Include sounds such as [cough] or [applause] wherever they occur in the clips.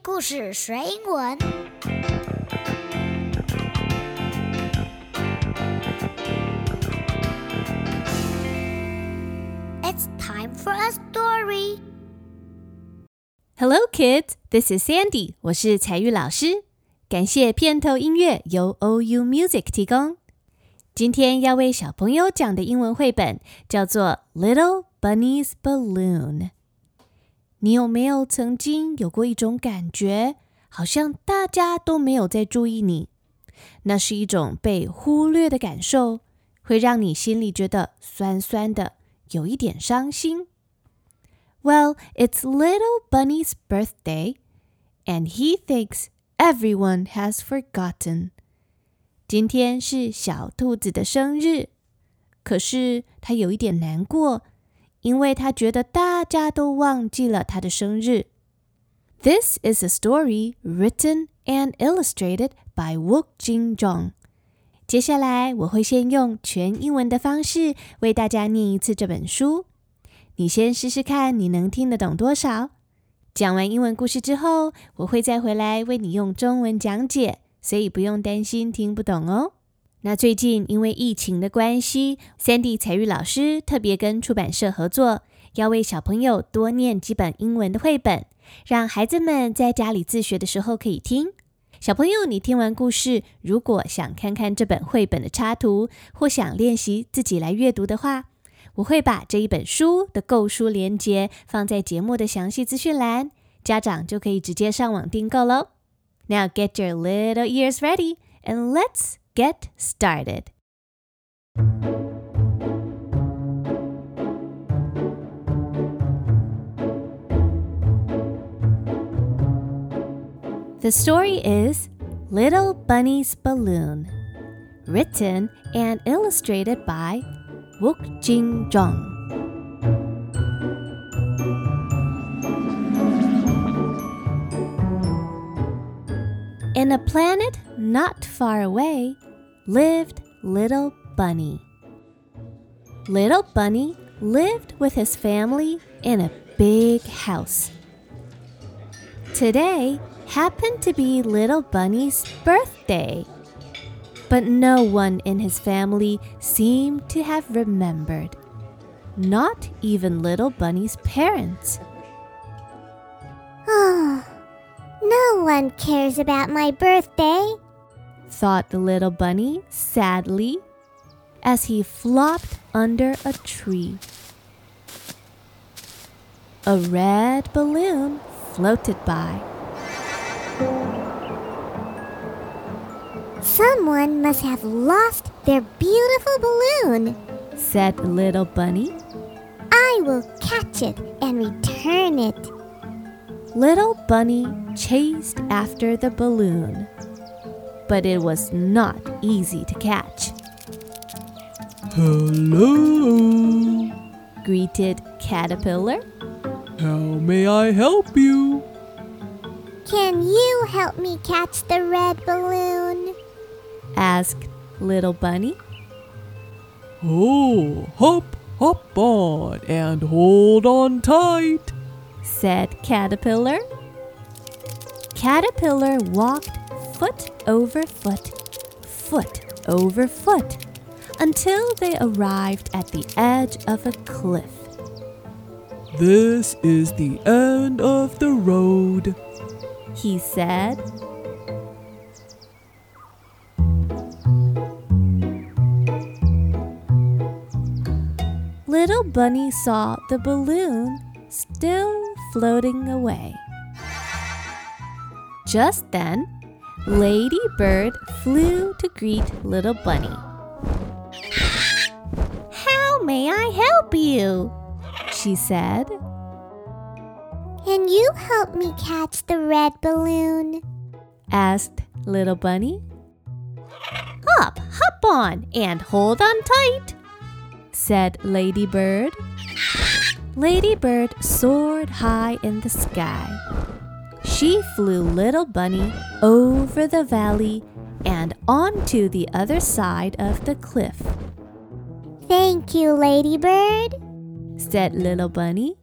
故事学英文。It's time for a story. Hello, kids. This is Sandy. 我是彩玉老师。感谢片头音乐由 OU Music 提供。今天要为小朋友讲的英文绘本叫做《Little Bunny's Balloon》。你有没有曾经有过一种感觉，好像大家都没有在注意你？那是一种被忽略的感受，会让你心里觉得酸酸的，有一点伤心。Well, it's little Bunny's birthday, and he thinks everyone has forgotten. 今天是小兔子的生日，可是他有一点难过，因为他觉得大家都忘记了他的生日。This is a story written and illustrated by Wook Jin Jong。接下来我会先用全英文的方式为大家念一次这本书，你先试试看你能听得懂多少。讲完英文故事之后，我会再回来为你用中文讲解。所以不用担心听不懂哦。那最近因为疫情的关系，Sandy 彩玉老师特别跟出版社合作，要为小朋友多念几本英文的绘本，让孩子们在家里自学的时候可以听。小朋友，你听完故事，如果想看看这本绘本的插图，或想练习自己来阅读的话，我会把这一本书的购书链接放在节目的详细资讯栏，家长就可以直接上网订购喽。Now get your little ears ready and let's get started. The story is Little Bunny's Balloon, written and illustrated by Wook Jin Jung. In a planet not far away lived Little Bunny. Little Bunny lived with his family in a big house. Today happened to be Little Bunny's birthday, but no one in his family seemed to have remembered, not even Little Bunny's parents. No one cares about my birthday, thought the little bunny sadly as he flopped under a tree. A red balloon floated by. Someone must have lost their beautiful balloon, said the little bunny. I will catch it and return it. Little Bunny chased after the balloon, but it was not easy to catch. Hello, greeted Caterpillar. How may I help you? Can you help me catch the red balloon? asked Little Bunny. Oh, hop, hop on and hold on tight said Caterpillar. Caterpillar walked foot over foot, foot over foot, until they arrived at the edge of a cliff. This is the end of the road, he said. Little Bunny saw the balloon still floating away. Just then, Lady Bird flew to greet Little Bunny. How may I help you? she said. Can you help me catch the red balloon? asked Little Bunny. Hop, hop on, and hold on tight, said Lady Bird. Ladybird soared high in the sky. She flew Little Bunny over the valley and onto the other side of the cliff. Thank you, Ladybird, said Little Bunny.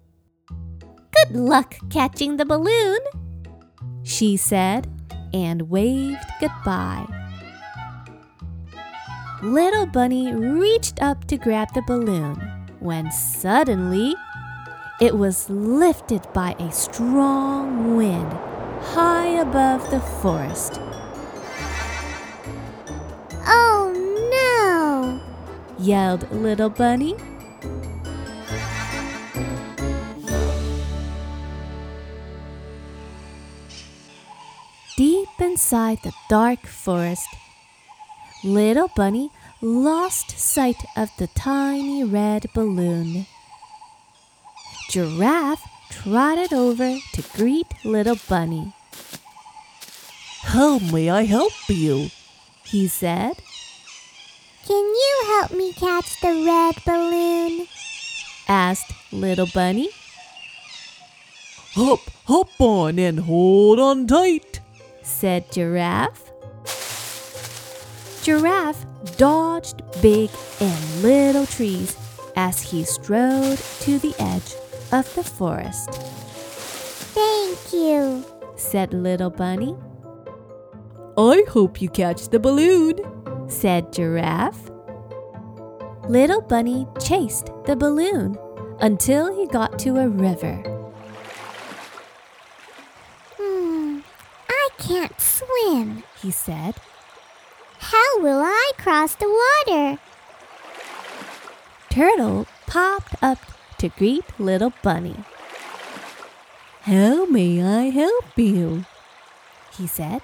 Good luck catching the balloon, she said, and waved goodbye. Little Bunny reached up to grab the balloon when suddenly it was lifted by a strong wind high above the forest. Oh no! yelled Little Bunny. Deep inside the dark forest, Little Bunny lost sight of the tiny red balloon. Giraffe trotted over to greet Little Bunny. How may I help you? He said, Can you help me catch the red balloon? asked Little Bunny. Hop, hop on and hold on tight. said Giraffe. Giraffe dodged big and little trees as he strode to the edge of the forest, Thank you. said Little Bunny, I hope you catch the balloon. said Giraffe. Little Bunny chased the balloon until he got to a river. Hmm, I can't swim. He said, How will I cross the water? Turtle popped up to greet Little Bunny. How may I help you? He said,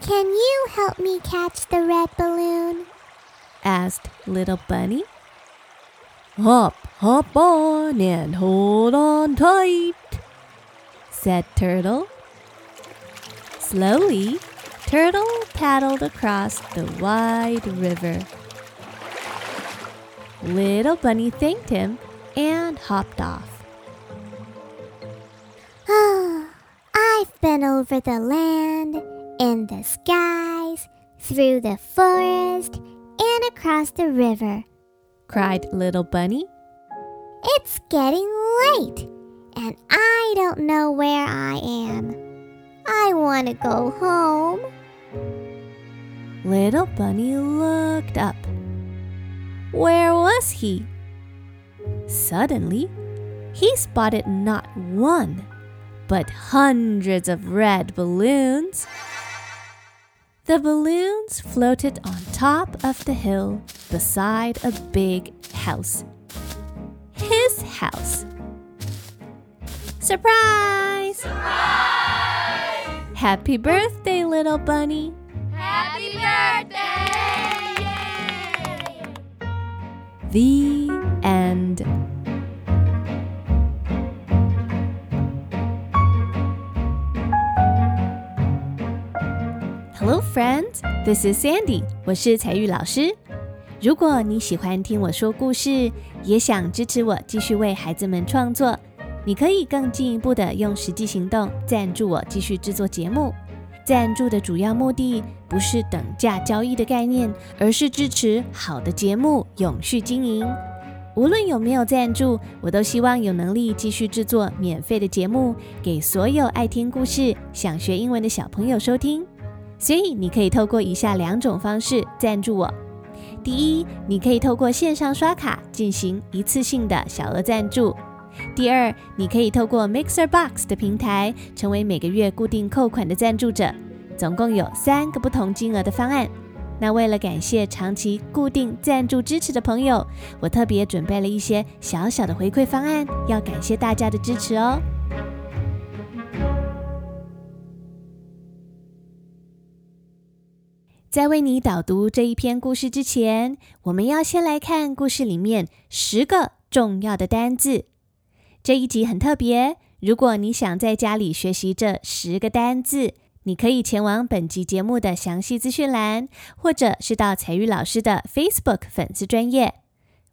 Can you help me catch the red balloon? asked Little Bunny. Hop, hop on and hold on tight. said Turtle. Slowly, Turtle paddled across the wide river. Little Bunny thanked him and hopped off. Oh, I've been over the land, in the skies, through the forest, and across the river. cried Little Bunny. It's getting late, and I don't know where I am. I want to go home. Little Bunny looked up. Where was he? Suddenly, he spotted not one, but hundreds of red balloons. The balloons floated on top of the hill beside a big house. His house. Surprise! Happy birthday, little bunny! Happy birthday! The And Hello, friends. This is Sandy. 我是彩玉老师。如果你喜欢听我说故事，也想支持我继续为孩子们创作，你可以更进一步的用实际行动赞助我继续制作节目。赞助的主要目的不是等价交易的概念，而是支持好的节目永续经营。无论有没有赞助，我都希望有能力继续制作免费的节目，给所有爱听故事、想学英文的小朋友收听。所以你可以透过以下两种方式赞助我：第一，你可以透过线上刷卡进行一次性的小额赞助；第二，你可以透过 Mixer Box 的平台成为每个月固定扣款的赞助者。总共有三个不同金额的方案。那为了感谢长期固定赞助支持的朋友，我特别准备了一些小小的回馈方案，要感谢大家的支持哦。在为你导读这一篇故事之前，我们要先来看故事里面十个重要的单字。这一集很特别，如果你想在家里学习这十个单字，你可以前往本集节目的详细资讯栏，或者是到彩玉老师的 Facebook 粉丝专业。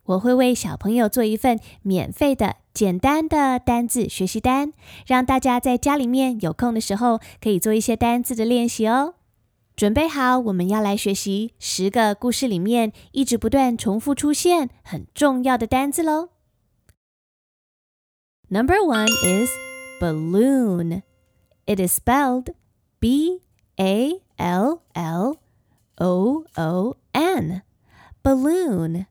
我会为小朋友做一份免费的简单的单字学习单，让大家在家里面有空的时候可以做一些单字的练习哦。准备好，我们要来学习十个故事里面一直不断重复出现很重要的单字喽。Number one is balloon. It is spelled B A L L O O N. Balloon.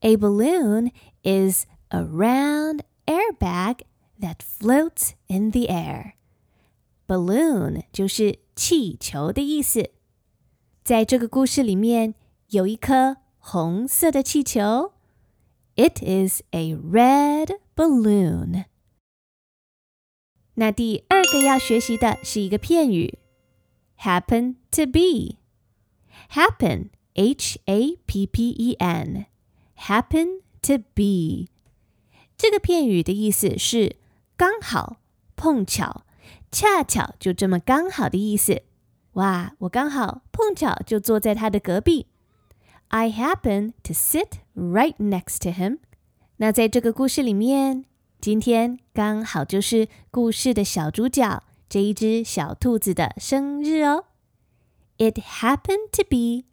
A balloon is a round airbag that floats in the air. Balloon 就是气球的意思。在这个故事里面，有一颗红色的气球。It is a red balloon. 那第二个要学习的是一个片语，happen to be。happen h a p p e n happen to be 这个片语的意思是刚好、碰巧、恰巧就这么刚好的意思。哇，我刚好碰巧就坐在他的隔壁。I happen to sit right next to him。那在这个故事里面， 今天刚好就是故事的小主角这一只小兔子的生日哦。It happened to be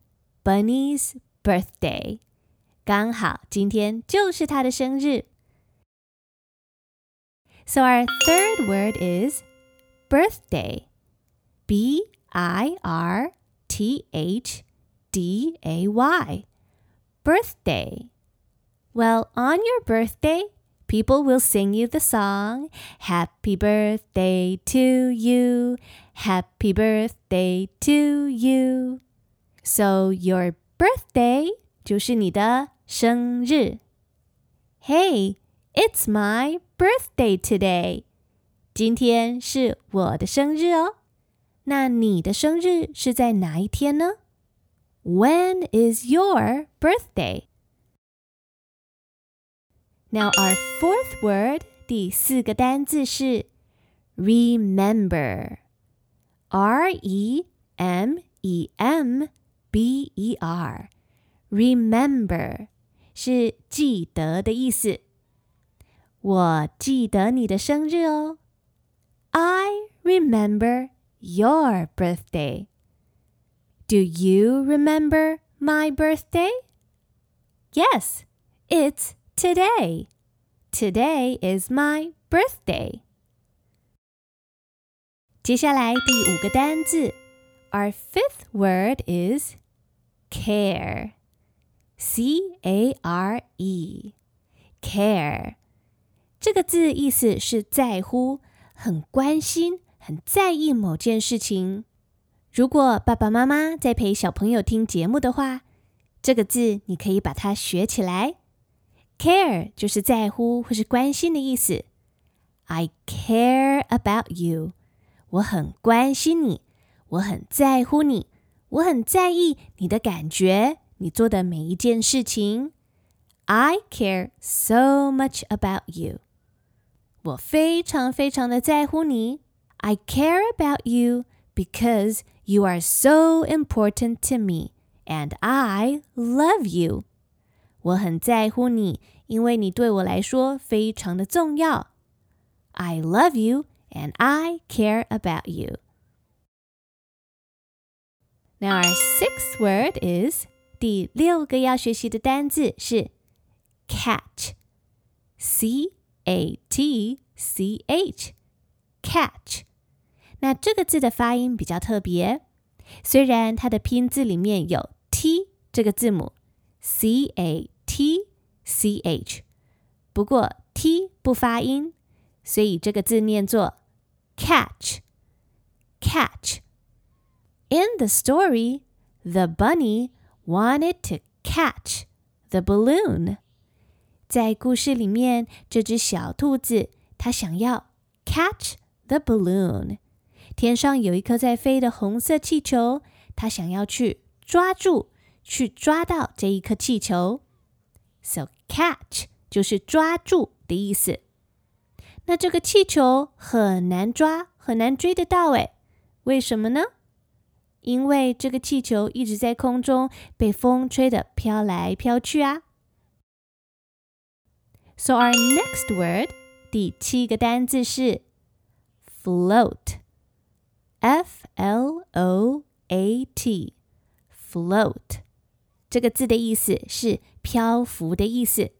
Bunny's birthday。刚好今天就是他的生日。So our third word is birthday. B I R T H D A Y. Birthday. Well, on your birthday, people will sing you the song Happy Birthday to you. Happy Birthday to you. So your birthday 就是你的生日。Hey, it's my birthday today. 今天是我的生日哦。那你的生日是在哪一天呢？When is your birthday? Now our fourth word 第四个单字是 remember. R E M E M B E R. Remember 是记得的意思。我记得你的生日哦。I remember your birthday. Do you remember my birthday? Yes, it's today. Today is my birthday. 接下来第五个单字，Our fifth word is care. C A R E. Care. 这个字意思是在乎、很关心、很在意某件事情。如果爸爸妈妈在陪小朋友听节目的话，这个字你可以把它学起来。 Care 就是在乎或是关心的意思。I care about you. 我很关心你，我很在乎你，我很在意你的感觉，你做的每一件事情。I care so much about you. 我非常非常的在乎你。I care about you because you are so important to me, and I love you. 我很在乎你，因为你对我来说非常的重要。I love you and I care about you. Now our sixth word is 第六个要学习的单字是 catch，c a t c h，catch。那这个字的发音比较特别，虽然它的拼字里面有 t 这个字母，c a t c h，不过 t 不发音，所以这个字念作 catch catch. In the story, the bunny wanted to catch the balloon. 在故事里面，这只小兔子它想要 catch the balloon。天上有一颗在飞的红色气球，它想要去抓住，去抓到这一颗气球。So catch 就是抓住的意思。那这个气球很难抓，很难追得到诶，为什么呢？因为这个气球一直在空中被风吹得飘来飘去啊。So our next word，第七个单字是 float，f l o a t，float 这个字的意思是漂浮的意思，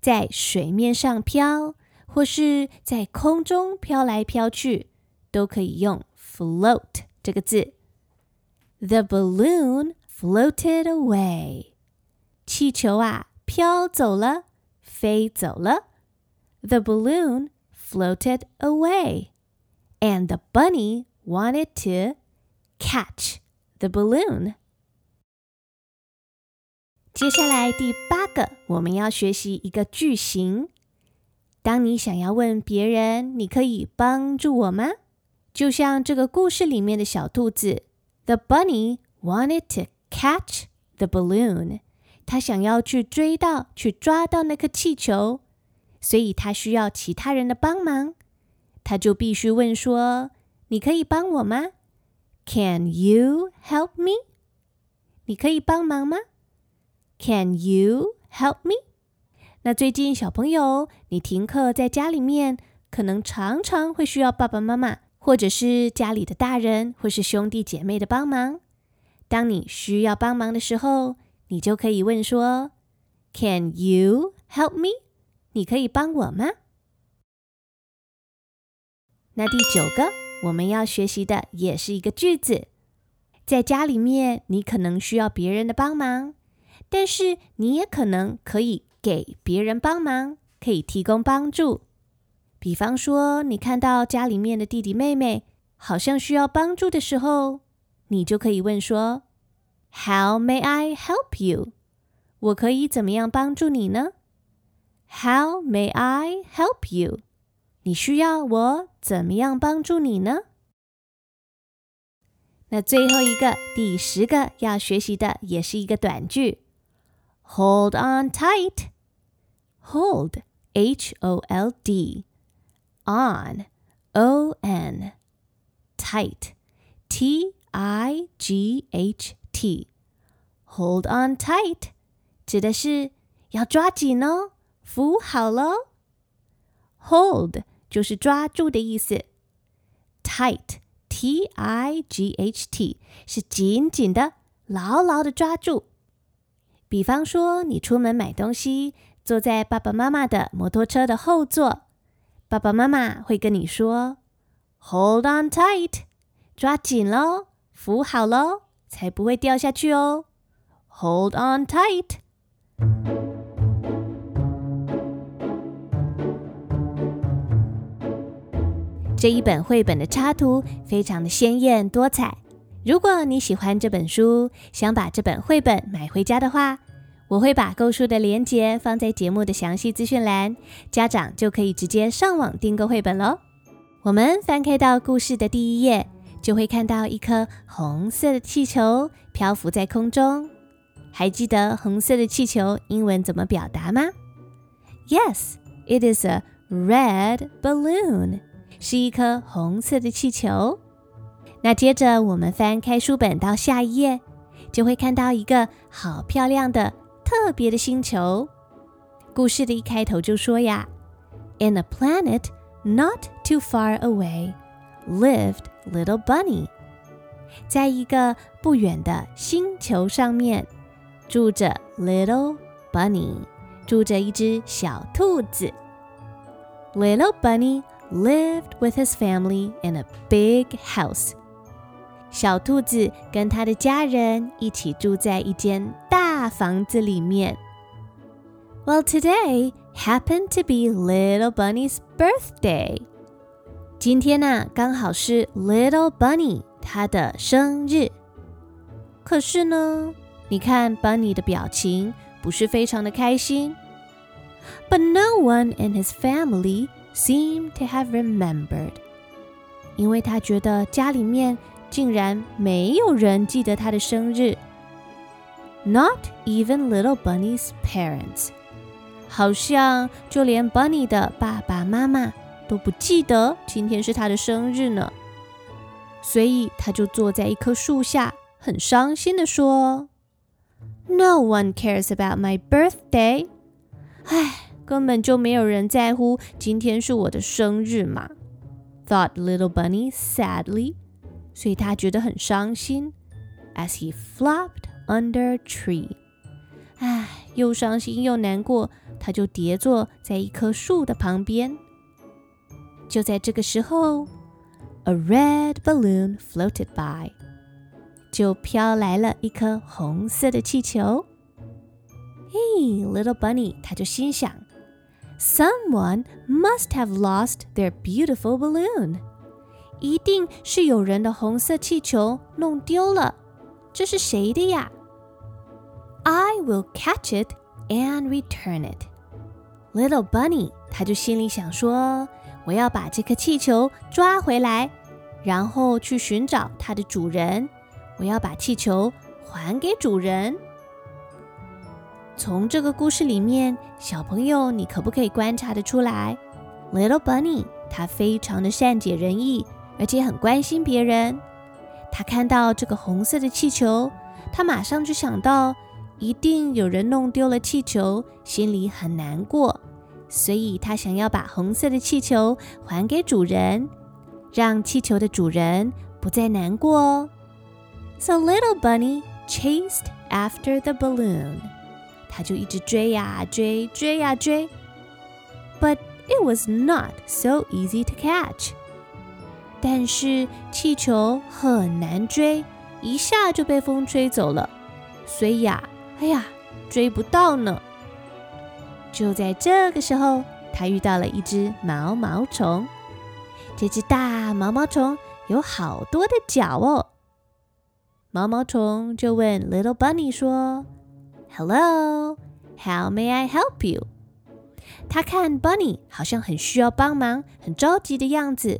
在水面上飘。或是在空中飘来飘去，都可以用 float 这个字。The balloon floated away。气球啊，飘走了，飞走了。The balloon floated away, and the bunny wanted to catch the balloon. 接下来第八个，我们要学习一个句型。当你想要问别人“你可以帮助我吗”，就像这个故事里面的小兔子，The bunny wanted to catch the balloon。他想要去追到、去抓到那颗气球，所以他需要其他人的帮忙。他就必须问说：“你可以帮我吗？”Can you help me？你可以帮忙吗？Can you help me？那最近小朋友，你停课在家里面，可能常常会需要爸爸妈妈，或者是家里的大人，或是兄弟姐妹的帮忙。当你需要帮忙的时候，你就可以问说：Can you help me？你可以帮我吗？那第九个我们要学习的也是一个句子，在家里面，你可能需要别人的帮忙。但是你也可能可以给别人帮忙，可以提供帮助。比方说，你看到家里面的弟弟妹妹好像需要帮助的时候，你就可以问说：“How may I help you？” 我可以怎么样帮助你呢？“How may I help you？” 你需要我怎么样帮助你呢？那最后一个，第十个要学习的也是一个短句。Hold on tight. Hold, H O L D. On, O N. Tight, T I G H T. Hold on tight 指的是要抓紧哦，扶好喽。Hold 就是抓住的意思。Tight, T I G H T 是紧紧的、牢牢的抓住。 比方说，你出门买东西，坐在爸爸妈妈的摩托车的后座，爸爸妈妈会跟你说：“Hold on tight，抓紧喽，扶好喽，才不会掉下去哦。”Hold on tight。这一本绘本的插图非常的鲜艳多彩。如果你喜欢这本书，想把这本绘本买回家的话，我会把购书的链接放在节目的详细资讯栏，家长就可以直接上网订购绘本喽。我们翻开到故事的第一页，就会看到一颗红色的气球漂浮在空中。还记得红色的气球英文怎么表达吗？Yes, it is a red balloon，是一颗红色的气球。那接着我们翻开书本到下一页，就会看到一个好漂亮的、特别的星球。故事的一开头就说呀：“In a planet not too far away, lived little bunny。”在一个不远的星球上面，住着 little bunny，住着一只小兔子。Little bunny lived with his family in a big house. 小兔子跟他的家人一起住在一间大房子里面。Well, today happened to be Little Bunny's birthday. 今天呢，刚好是 Little Bunny 他的生日。可是呢，你看 Bunny 的表情不是非常的开心。But no one in his family seemed to have remembered. 因为他觉得家里面竟然没有人记得他的生日，Not even little Bunny's parents，好像就连 Bunny 的爸爸妈妈都不记得今天是他的生日呢。所以他就坐在一棵树下，很伤心的说：“No one cares about my birthday。”唉，根本就没有人在乎今天是我的生日嘛。Thought little Bunny sadly. 所以他觉得很伤心，as he flopped under a tree。唉，又伤心又难过，他就跌坐在一棵树的旁边。就在这个时候 a red balloon floated by，就飘来了一颗红色的气球。Hey, little bunny，他就心想，Someone must have lost their beautiful balloon。 一定是有人的红色气球弄丢了，这是谁的呀？I will catch it and return it. Little bunny，他就心里想说：“我要把这颗气球抓回来，然后去寻找它的主人。我要把气球还给主人。”从这个故事里面，小朋友，你可不可以观察得出来？Little bunny，他非常的善解人意，而且很关心别人。他看到这个红色的气球，他马上就想到。一定有人弄丢了气球，心里很难过，所以他想要把红色的气球还给主人，让气球的主人不再难过哦。So little bunny chased after the balloon，他就一直追呀追，追呀追。But it was not so easy to catch。 但是气球很难追，一下就被风吹走了，所以呀。哎呀，追不到呢！就在这个时候，他遇到了一只毛毛虫。这只大毛毛虫有好多的脚哦。毛毛虫就问 Little Bunny 说：“Hello, how may I help you？” 他看 Bunny 好像很需要帮忙，很着急的样子，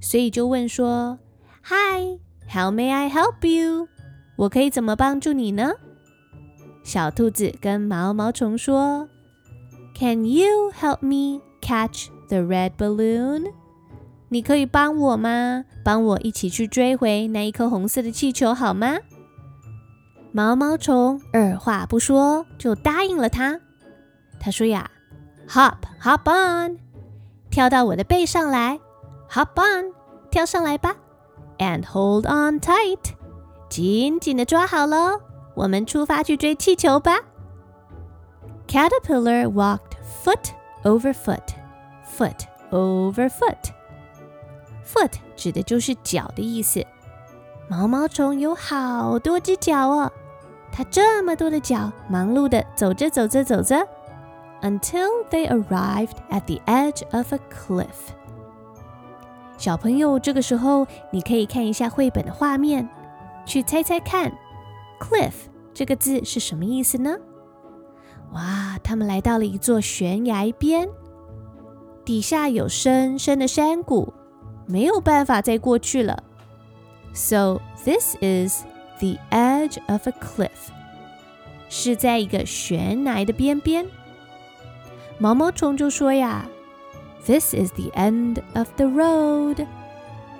所以就问说：“Hi, how may I help you？” 我可以怎么帮助你呢？小兔子跟毛毛虫说：“Can you help me catch the red balloon？你可以帮我吗？帮我一起去追回那一颗红色的气球好吗？”毛毛虫二话不说就答应了他。他说：“呀，Hop, hop on，跳到我的背上来 ，Hop on，跳上来吧，And hold on tight，紧紧的抓好喽。”我们出发去追气球吧。Caterpillar walked foot over foot, foot over foot. Foot 指的就是脚的意思。毛毛虫有好多只脚哦，它这么多的脚，忙碌的走着走着走着，until they arrived at the edge of a cliff. 小朋友，这个时候你可以看一下绘本的画面，去猜猜看，cliff 这个字是什么意思呢？哇，他们来到了一座悬崖边，底下有深深的山谷，没有办法再过去了。So this is the edge of a cliff，是在一个悬崖的边边。毛毛虫就说呀：“This is the end of the road。”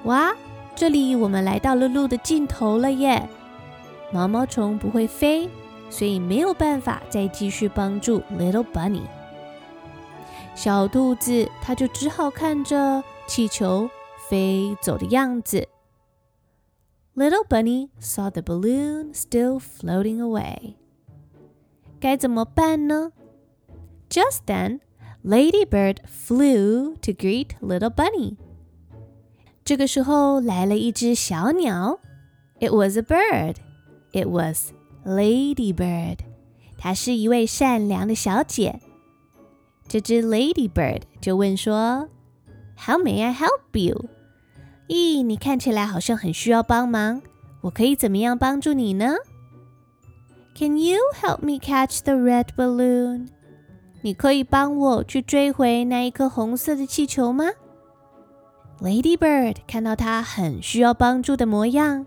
哇，这里我们来到了路的尽头了耶！毛毛虫不会飞，所以没有办法再继续帮助 Little Bunny。小兔子它就只好看着气球飞走的样子。Little Bunny saw the balloon still floating away。该怎么办呢？Just then, Ladybird flew to greet Little Bunny。这个时候来了一只小鸟。It was a bird. It was Ladybird，她是一位善良的小姐。这只 Ladybird 就问说：“How may I help you？” 咦，你看起来好像很需要帮忙，我可以怎么样帮助你呢？Can you help me catch the red balloon？ 你可以帮我去追回那一颗红色的气球吗？Ladybird 看到他很需要帮助的模样，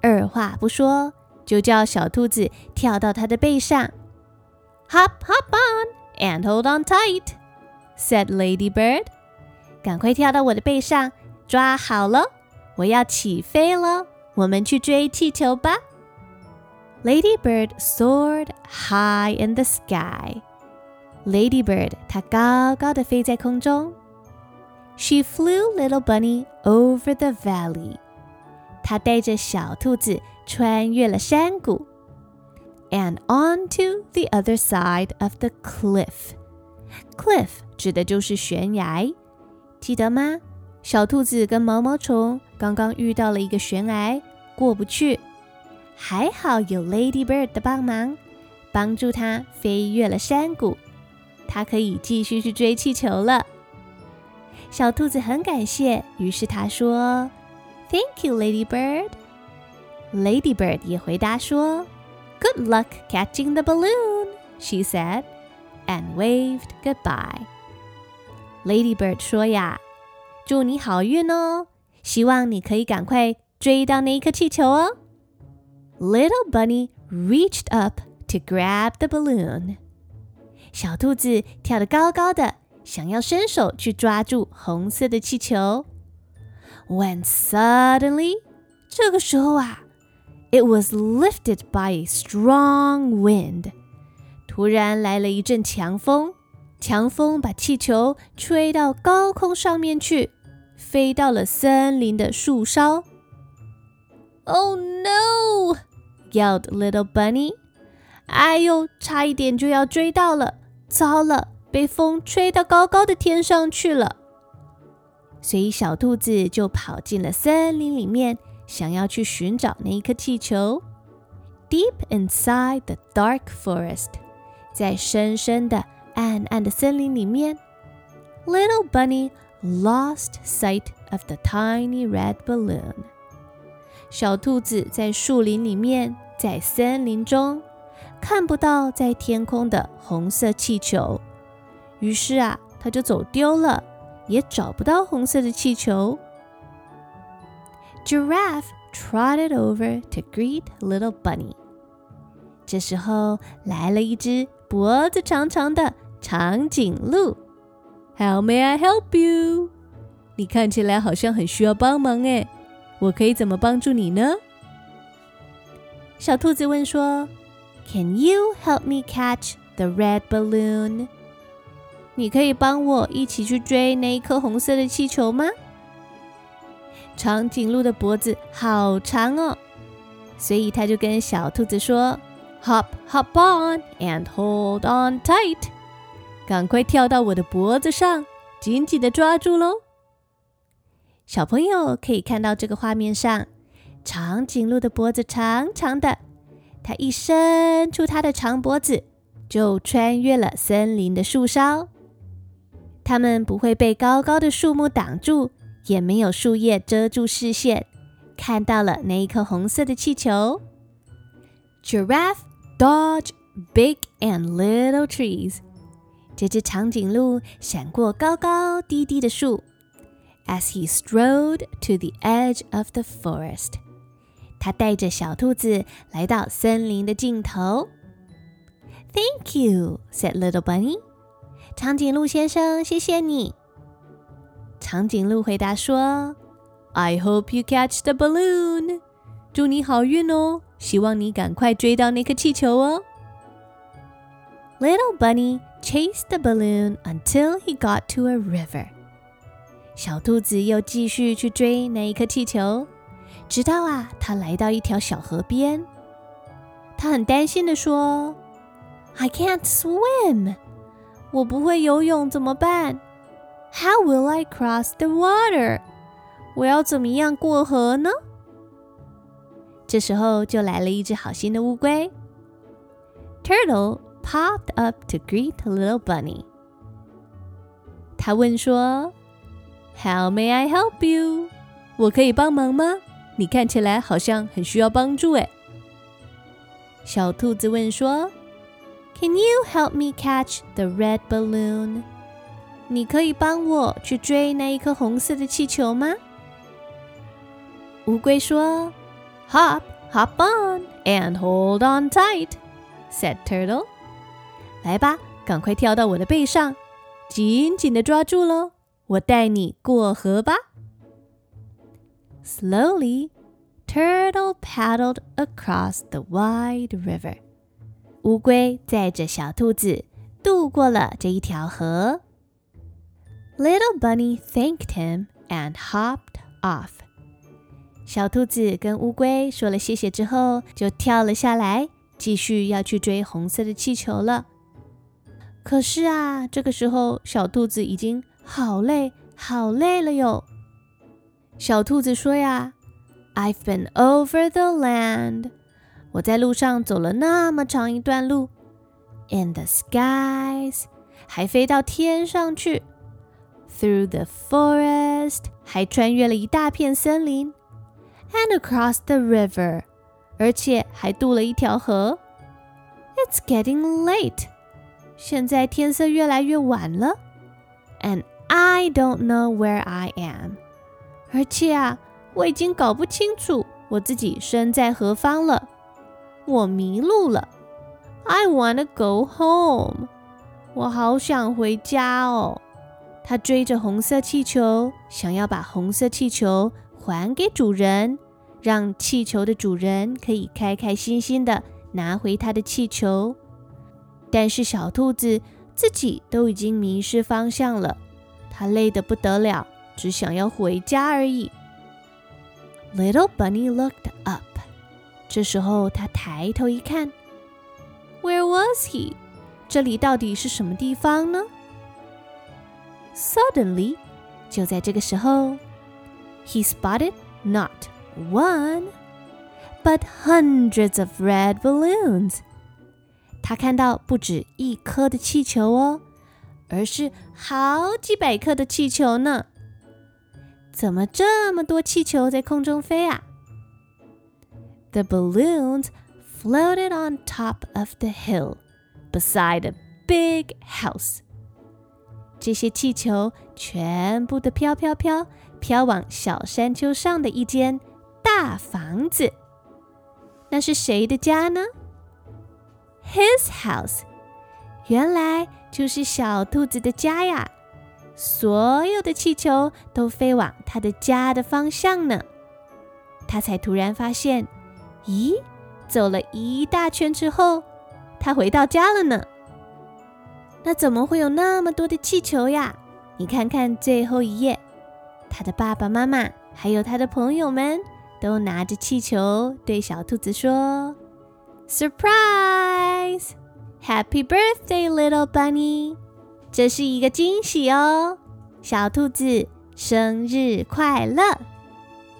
二话不说。就叫小兔子跳到它的背上，Hop, hop on and hold on tight," said Ladybird. 赶快跳到我的背上，抓好了，我要起飞了，我们去追气球吧。Ladybird soared high in the sky. Ladybird 它高高的飞在空中。She flew little bunny over the valley. 它带着小兔子。穿越了山谷，and onto the other side of the cliff。cliff 指的就是悬崖，记得吗？小兔子跟毛毛虫刚刚遇到了一个悬崖，过不去，还好有 Lady Bird 的帮忙，帮助它飞越了山谷，它可以继续去追气球了。小兔子很感谢，于是它说：“Thank you, Lady Bird。” Lady Bird 也回答说：“Good luck catching the balloon,” she said, and waved goodbye. Lady Bird 说呀。祝你好运哦！希望你可以赶快追到那一颗气球哦。Little bunny reached up to grab the balloon。 小兔子跳得高高的，想要伸手去抓住红色的气球。When suddenly，这个时候啊，it was lifted by a strong wind。突然来了一阵强风。强风把气球吹到高空上面去，飞到了森林的树梢。Oh no! yelled little bunny. 哎呦，差一点就要追到了，糟了，被风吹到高高的天上去了。所以小兔子就跑进了森林里面，想要去寻找那一颗气球。Deep inside the dark forest，在深深的。暗暗的森林里面，Little Bunny lost sight of the tiny red balloon。小兔子在树林里面，在森林中看不到在天空的红色气球，于是啊，它就走丢了，也找不到红色的气球。Giraffe trotted over to greet Little Bunny。这时候来了一只脖子长长的。长颈鹿，How may I help you？你看起来好像很需要帮忙哎，我可以怎么帮助你呢？小兔子问说：“Can you help me catch the red balloon？” 你可以帮我一起去追那一颗红色的气球吗？长颈鹿的脖子好长哦，所以他就跟小兔子说：“Hop, hop on and hold on tight。”赶快跳到我的脖子上，紧紧的抓住喽！小朋友可以看到这个画面上，长颈鹿的脖子长长的，它一伸出它的长脖子，就穿越了森林的树梢。它们不会被高高的树木挡住，也没有树叶遮住视线，看到了那一颗红色的气球。Giraffe dodge big and little trees. 这只长颈鹿闪过高高低低的树，as he strode to the edge of the forest。他带着小兔子来到森林的尽头。Thank you, said little bunny。长颈鹿先生，谢谢你。长颈鹿回答说：“I hope you catch the balloon。祝你好运哦，希望你赶快追到那颗气球哦。” Little bunny chased the balloon until he got to a river。小兔子又继续去追那一颗气球，直到啊，它来到一条小河边。它很担心的说：“I can't swim，我不会游泳怎么办？How will I cross the water？我要怎么样过河呢？”这时候就来了一只好心的乌龟，Turtle。popped up to greet little bunny. 他问说：“How may I help you？我可以帮忙吗？你看起来好像很需要帮助诶。”小兔子问说：“Can you help me catch the red balloon？你可以帮我去追那一颗红色的气球吗？”乌龟说：“Hop, hop on and hold on tight,” said Turtle. 来吧，赶快跳到我的背上，紧紧的抓住喽！我带你过河吧。Slowly, turtle paddled across the wide river. 乌龟载着小兔子渡过了这一条河。Little bunny thanked him and hopped off. 小兔子跟乌龟说了谢谢之后，就跳了下来，继续要去追红色的气球了。可是啊，这个时候小兔子已经好累好累了哟。小兔子说呀：“I've been over the land。我在路上走了那么长一段路，in the skies，还飞到天上去；through the forest，还穿越了一大片森林；and across the river，而且还渡了一条河。It's getting late。现在天色越来越晚了，and I don't know where I am。而且啊，我已经搞不清楚我自己身在何方了。我迷路了。I wanna go home。我好想回家哦。他追着红色气球，想要把红色气球还给主人，让气球的主人可以开开心心的拿回他的气球。但是小兔子自己都已经迷失方向了，它累得不得了，只想要回家而已。Little bunny looked up。这时候，他抬头一看，Where was he？这里到底是什么地方呢？Suddenly，就在这个时候，he spotted not one but hundreds of red balloons。他看到不止一颗的气球哦，而是好几百颗的气球呢。怎么这么多气球在空中飞啊？The balloons floated on top of the hill beside a big house. 这些气球全部的飘飘飘，飘往小山丘上的一间大房子。那是谁的家呢？His house，原来就是小兔子的家呀！所有的气球都飞往他的家的方向呢。他才突然发现。咦，走了一大圈之后，他回到家了呢。那怎么会有那么多的气球呀？你看看最后一页，他的爸爸妈妈还有他的朋友们都拿着气球对小兔子说：“Surprise! Happy birthday, little bunny！” 这是一个惊喜哦，小兔子生日快乐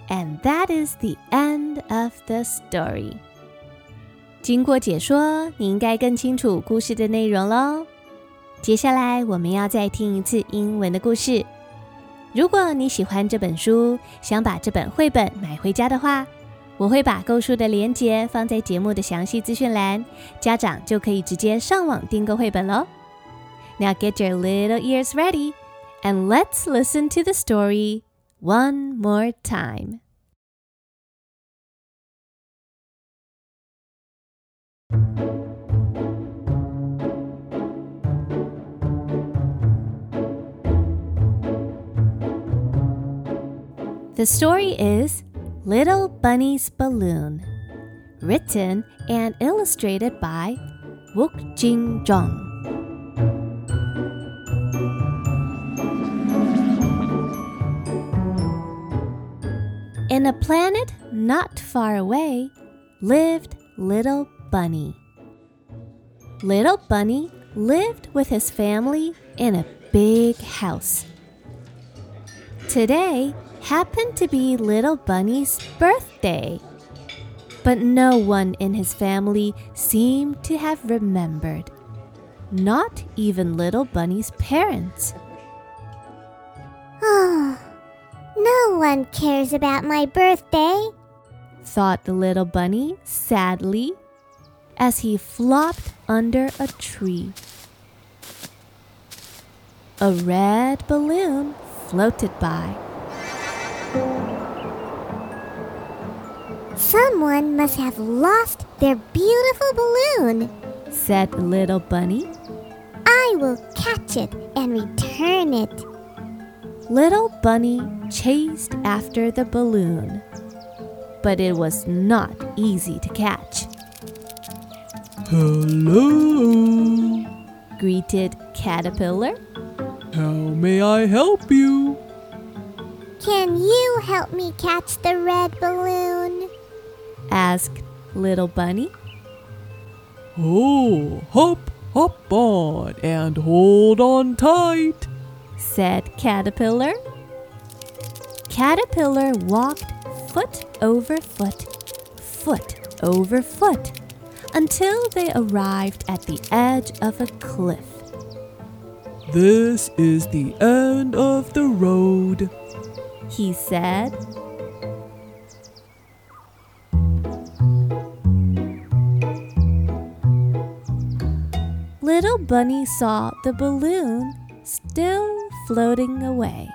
！And that is the end of the story. 经过解说，你应该更清楚故事的内容喽。接下来我们要再听一次英文的故事。如果你喜欢这本书，想把这本绘本买回家的话，我会把购书的链接放在节目的详细资讯栏，家长就可以直接上网订购绘本喽。Now get your little ears ready and let's listen to the story one more time. The story is Little Bunny's Balloon, written and illustrated by Wook Jin Jung. In a planet not far away lived Little Bunny. Little Bunny lived with his family in a big house. Today happened to be Little Bunny's birthday. But no one in his family seemed to have remembered. Not even Little Bunny's parents. Oh, [sighs] no one cares about my birthday, thought the little bunny sadly as he flopped under a tree. A red balloon floated by. Someone must have lost their beautiful balloon, said the little bunny. I will catch it and return it. Little Bunny chased after the balloon, but it was not easy to catch. Hello. Greeted Caterpillar. How may I help you? Can you help me catch the red balloon? Asked Little Bunny. Oh, hop, hop on and hold on tight, said Caterpillar. caterpillar walked foot over foot, foot over foot, until they arrived at the edge of a cliff. This is the end of the road. He said, Little Bunny saw the balloon still floating away.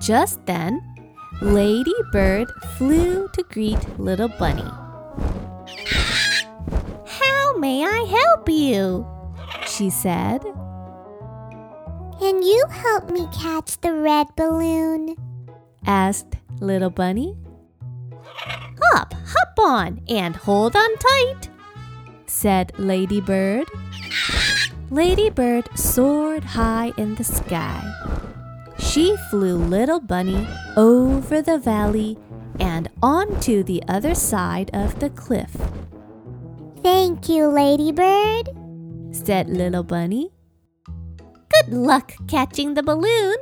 Just then, Lady Bird flew to greet Little Bunny. How may I help you? She said. Can you help me catch the red balloon? asked Little Bunny. Hop, hop on, and hold on tight, said Lady Bird. Lady Bird soared high in the sky. She flew Little Bunny over the valley and onto the other side of the cliff, Thank you, Ladybird. said Little Bunny. Good luck catching the balloon,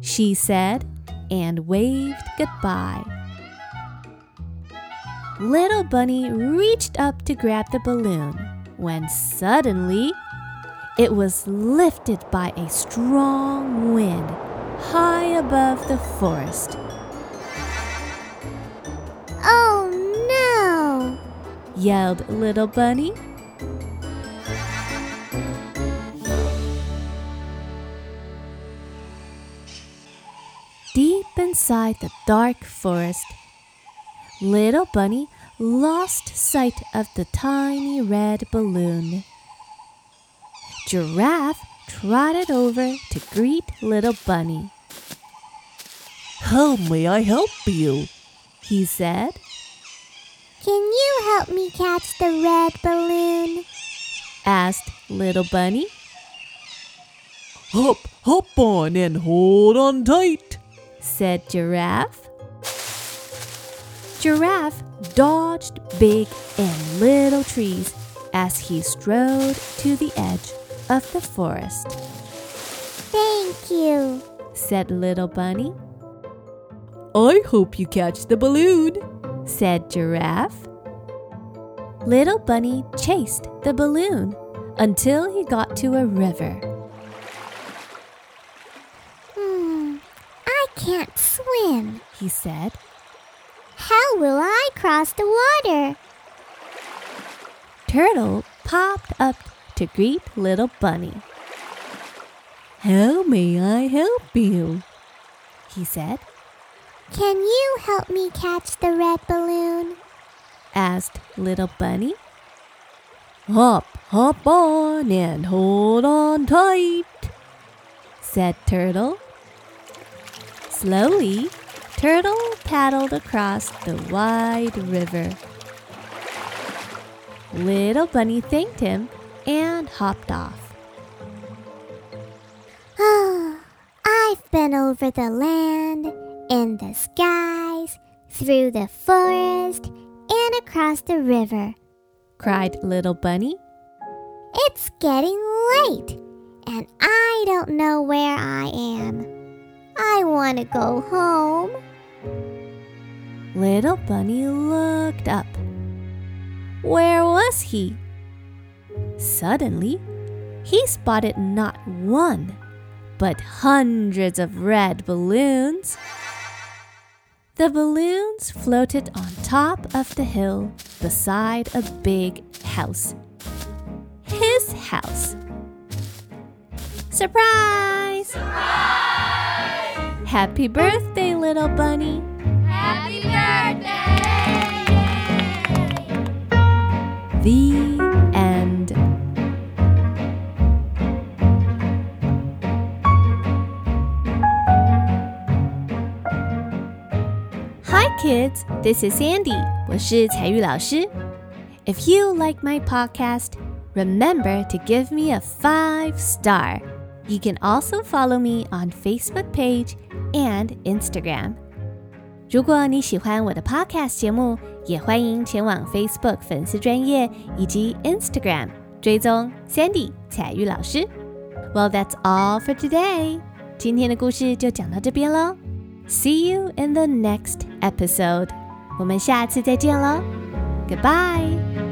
she said and waved goodbye. Little Bunny reached up to grab the balloon when suddenly it was lifted by a strong wind high above the forest. Oh no! yelled Little Bunny. Deep inside the dark forest, Little Bunny lost sight of the tiny red balloon. Giraffe trotted over to greet Little Bunny. How may I help you? He said, Can you help me catch the red balloon? asked Little Bunny. Hop, hop on and hold on tight. said Giraffe. Giraffe dodged big and little trees as he strode to the edge of the forest, Thank you. said Little Bunny, I hope you catch the balloon. said Giraffe. Little Bunny chased the balloon until he got to a river. Hmm, I can't swim. He said, How will I cross the water? Turtle popped up to greet Little Bunny. How may I help you? He said, Can you help me catch the red balloon? asked Little Bunny. Hop, hop on and hold on tight, said Turtle. Slowly, Turtle paddled across the wide river. Little Bunny thanked him and hopped off. Oh, I've been over the land, in the skies, through the forest, and across the river. cried Little Bunny. It's getting late, and I don't know where I am. I want to go home. Little Bunny looked up. Where was he? Suddenly, he spotted not one, but hundreds of red balloons. The balloons floated on top of the hill beside a big house. His house. Surprise! Happy birthday, little bunny! Happy birthday! The kids. This is Sandy. 我是采聿老师. If you like my podcast, remember to give me a five star. You can also follow me on Facebook page and Instagram. 如果你喜欢我的 podcast Facebook 粉丝专业以及 Instagram 追踪 Sandy 采聿老师。Well, that's all for today. 今天的故事就讲到这边喽。See you in the next episode。我们下次再见喽，Goodbye。